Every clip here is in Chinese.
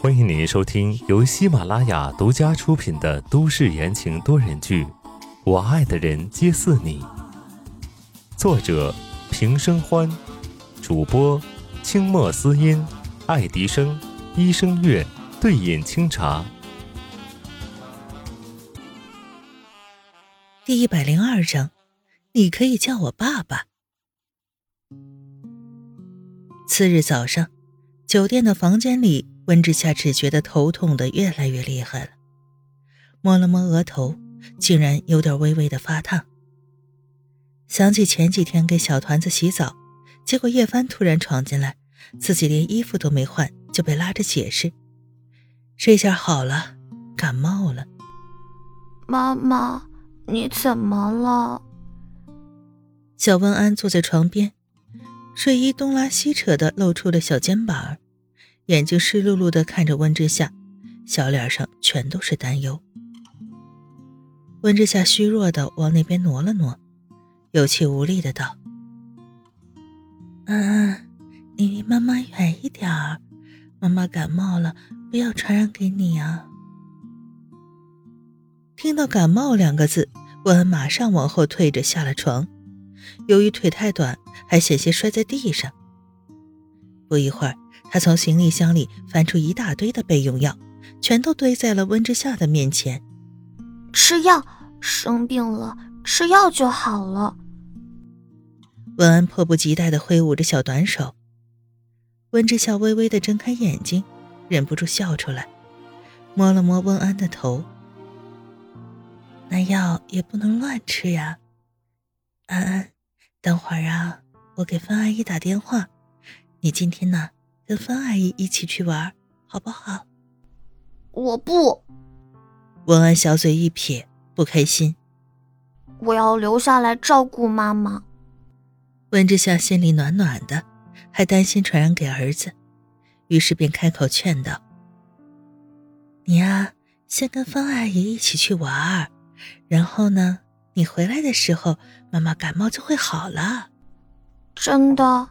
欢迎您收听由喜马拉雅独家出品的都市言情多人剧《我爱的人皆似你》，作者平生欢，主播清墨思音、爱迪生、医生月、对饮清茶。第一百零二章，你可以叫我爸爸。次日早上，酒店的房间里，温之夏只觉得头痛的越来越厉害了，摸了摸额头，竟然有点微微的发烫。想起前几天给小团子洗澡，结果叶帆突然闯进来，自己连衣服都没换就被拉着解释，这下好了，感冒了。妈妈。你怎么了？小温安坐在床边，睡衣东拉西扯的露出了小肩膀，眼睛湿漉漉的看着温之夏，小脸上全都是担忧。温之夏虚弱的往那边挪了挪，有气无力的道：“安安，你离妈妈远一点儿，妈妈感冒了，不要传染给你啊。”听到“感冒”两个字，温安马上往后退着下了床。由于腿太短，还险些摔在地上。不一会儿，他从行李箱里翻出一大堆的备用药，全都堆在了温之夏的面前。吃药，生病了吃药就好了。温安迫不及待地挥舞着小短手。温之夏微微地睁开眼睛，忍不住笑出来，摸了摸温安的头。那药也不能乱吃呀，安安，等会儿啊，我给方阿姨打电话，你今天呢跟方阿姨一起去玩，好不好？我不。文安小嘴一撇，不开心。我要留下来照顾妈妈。温之夏心里暖暖的，还担心传染给儿子，于是便开口劝道：“你呀，先跟方阿姨一起去玩。”然后呢？你回来的时候，妈妈感冒就会好了。真的？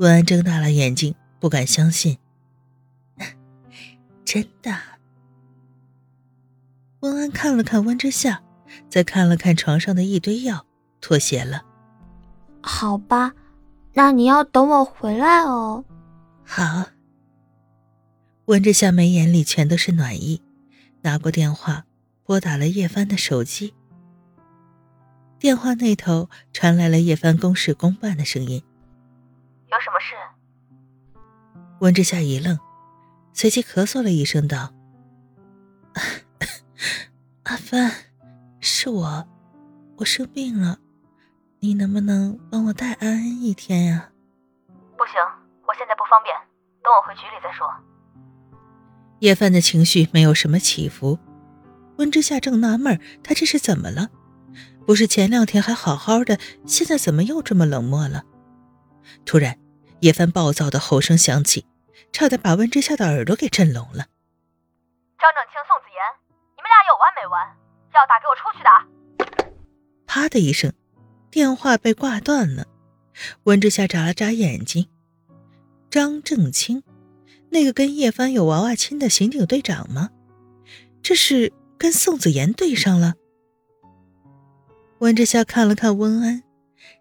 温安睁大了眼睛，不敢相信。真的。温安看了看温之夏，再看了看床上的一堆药，妥协了。好吧，那你要等我回来哦。好。温之夏眉眼里全都是暖意，拿过电话。拨打了叶帆的手机，电话那头传来了叶帆公事公办的声音：“有什么事？”温之夏一愣，随即咳嗽了一声，道：“阿帆，是我，我生病了，你能不能帮我带安安一天呀？”“不行，我现在不方便，等我回局里再说。”叶帆的情绪没有什么起伏。温之夏正纳闷，他这是怎么了？不是前两天还好好的，现在怎么又这么冷漠了？突然，叶帆暴躁的吼声响起，差点把温之夏的耳朵给震聋了。张正清、宋子言，你们俩有完没完？要打给我出去打！啪的一声，电话被挂断了。温之夏眨了眨眼睛，张正清，那个跟叶帆有娃娃亲的刑警队长吗？这是？跟宋子妍对上了。温之夏看了看温安，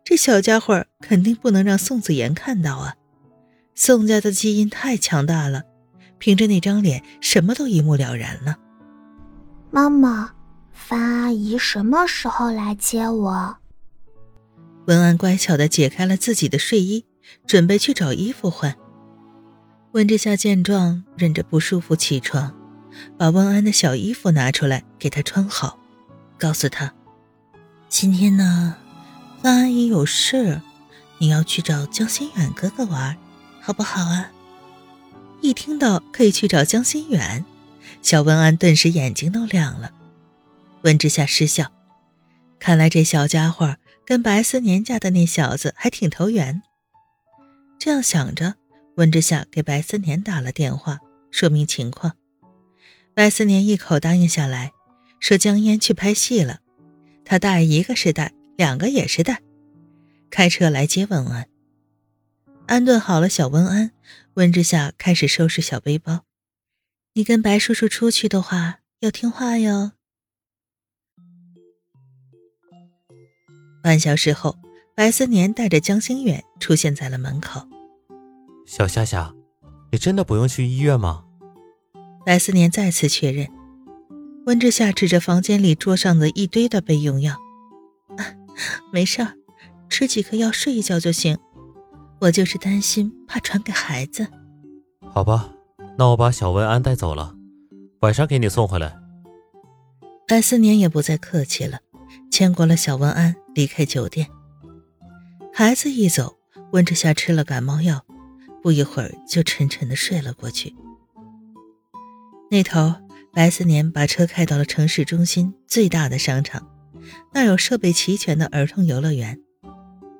这小家伙肯定不能让宋子妍看到啊！宋家的基因太强大了，凭着那张脸，什么都一目了然了。妈妈，范阿姨什么时候来接我？文安乖巧的解开了自己的睡衣，准备去找衣服换。温之夏见状，忍着不舒服起床。把温安的小衣服拿出来给他穿好，告诉他：“今天呢，范阿姨有事，你要去找江心远哥哥玩，好不好啊？”一听到可以去找江心远，小温安顿时眼睛都亮了。温之夏失笑，看来这小家伙跟白思年家的那小子还挺投缘。这样想着，温之夏给白思年打了电话，说明情况。白思年一口答应下来，说江烟去拍戏了，他带一个是带，两个也是带，开车来接文安。安顿好了小温安，温之夏开始收拾小背包。你跟白叔叔出去的话，要听话哟。半小时后，白思年带着江心远出现在了门口。小夏夏，你真的不用去医院吗？白思年再次确认。温之夏指着房间里桌上的一堆的备用药：“没事儿，吃几颗药睡一觉就行。我就是担心怕传给孩子。”好吧，那我把小文安带走了，晚上给你送回来。白思年也不再客气了，牵过了小文安离开酒店。孩子一走，温之夏吃了感冒药，不一会儿就沉沉的睡了过去。那头。白思年把车开到了城市中心最大的商场，那有设备齐全的儿童游乐园。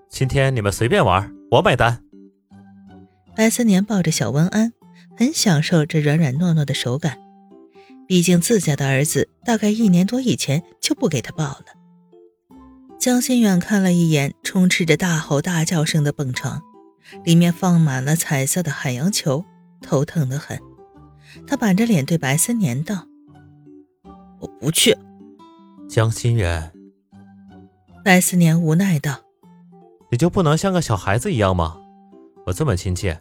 今天你们随便玩，我买单。白思年抱着小温安，很享受这软软糯糯的手感。毕竟自家的儿子大概一年多以前就不给他抱了。江心远看了一眼充斥着大吼大叫声的蹦床，里面放满了彩色的海洋球，头疼的很。他板着脸对白思年道：“我不去。”江心远，白思年无奈道：“你就不能像个小孩子一样吗？我这么亲切，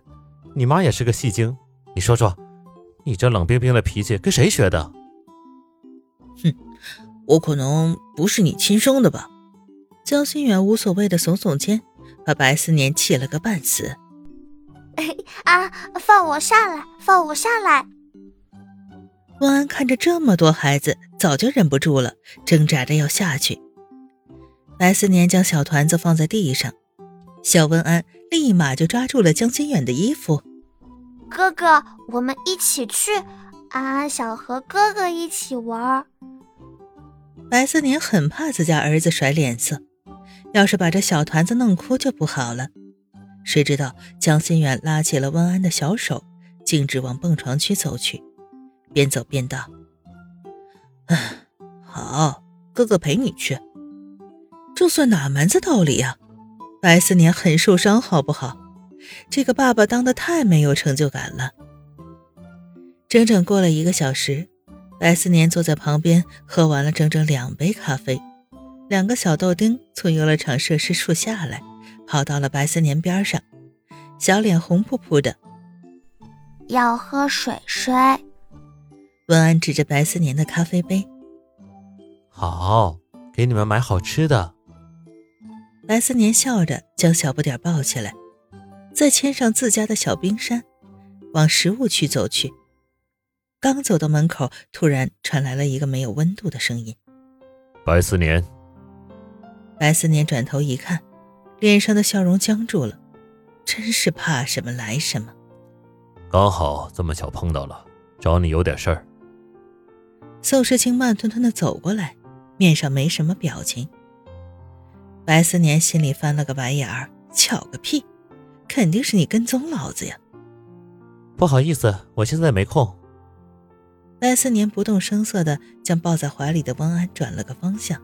你妈也是个戏精。你说说，你这冷冰冰的脾气跟谁学的？”哼，我可能不是你亲生的吧？江心远无所谓的耸耸肩，把白思年气了个半死。啊！放我下来！放我下来！温安看着这么多孩子，早就忍不住了，挣扎着要下去。白思年将小团子放在地上，小温安立马就抓住了江心远的衣服。哥哥，我们一起去！安安，想和哥哥一起玩。白思年很怕自家儿子甩脸色，要是把这小团子弄哭就不好了。谁知道江心远拉起了温安的小手，径直往蹦床区走去。边走边道：“唉，好，哥哥陪你去。这算哪门子道理呀？白思年很受伤，好不好？这个爸爸当的太没有成就感了。”整整过了一个小时，白思年坐在旁边喝完了整整两杯咖啡。两个小豆丁从游乐场设施处下来，跑到了白思年边上，小脸红扑扑的。要喝水水。文安指着白思年的咖啡杯：“好，给你们买好吃的。”白思年笑着将小不点抱起来，再牵上自家的小冰山，往食物区走去。刚走到门口，突然传来了一个没有温度的声音：“白思年。”白思年转头一看，脸上的笑容僵住了，真是怕什么来什么。刚好这么巧碰到了，找你有点事儿。宋时清慢吞吞的走过来，面上没什么表情。白思年心里翻了个白眼儿，巧个屁，肯定是你跟踪老子呀！不好意思，我现在没空。白思年不动声色的将抱在怀里的温安转了个方向，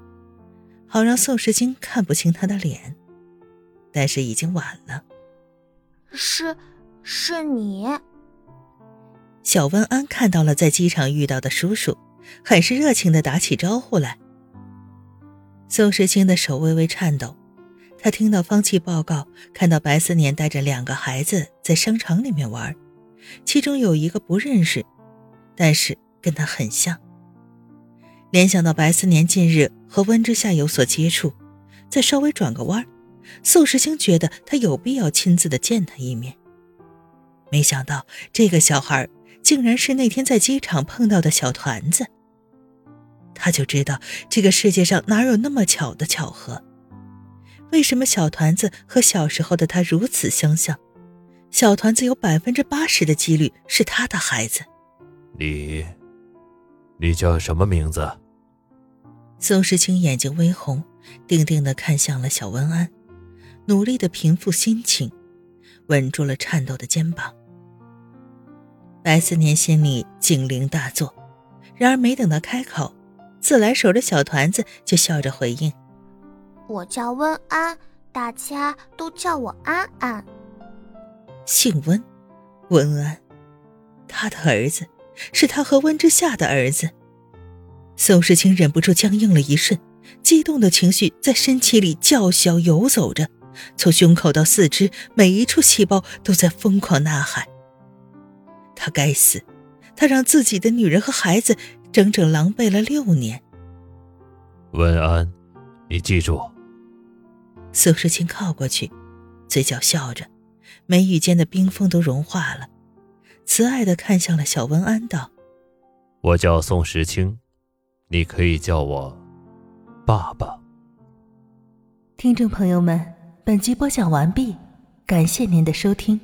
好让宋时清看不清他的脸。但是已经晚了。是，是你。小温安看到了在机场遇到的叔叔。很是热情地打起招呼来。宋时清的手微微颤抖，他听到方琦报告，看到白思年带着两个孩子在商场里面玩，其中有一个不认识，但是跟他很像。联想到白思年近日和温之夏有所接触，再稍微转个弯，宋时清觉得他有必要亲自的见他一面。没想到这个小孩竟然是那天在机场碰到的小团子。他就知道这个世界上哪有那么巧的巧合？为什么小团子和小时候的他如此相像？小团子有百分之八十的几率是他的孩子。你，你叫什么名字？宋时清眼睛微红，定定的看向了小文安，努力的平复心情，稳住了颤抖的肩膀。白思年心里警铃大作，然而没等他开口。自来熟的小团子就笑着回应：“我叫温安，大家都叫我安安。”姓温，温安，他的儿子，是他和温之夏的儿子。宋时清忍不住僵硬了一瞬，激动的情绪在身体里叫嚣游走着，从胸口到四肢，每一处细胞都在疯狂呐喊。他该死，他让自己的女人和孩子整整狼狈了六年。文安，你记住。宋时清靠过去，嘴角笑着，眉宇间的冰封都融化了，慈爱的看向了小文安，道：“我叫宋时清。”你可以叫我爸爸。听众朋友们，本集播讲完毕，感谢您的收听。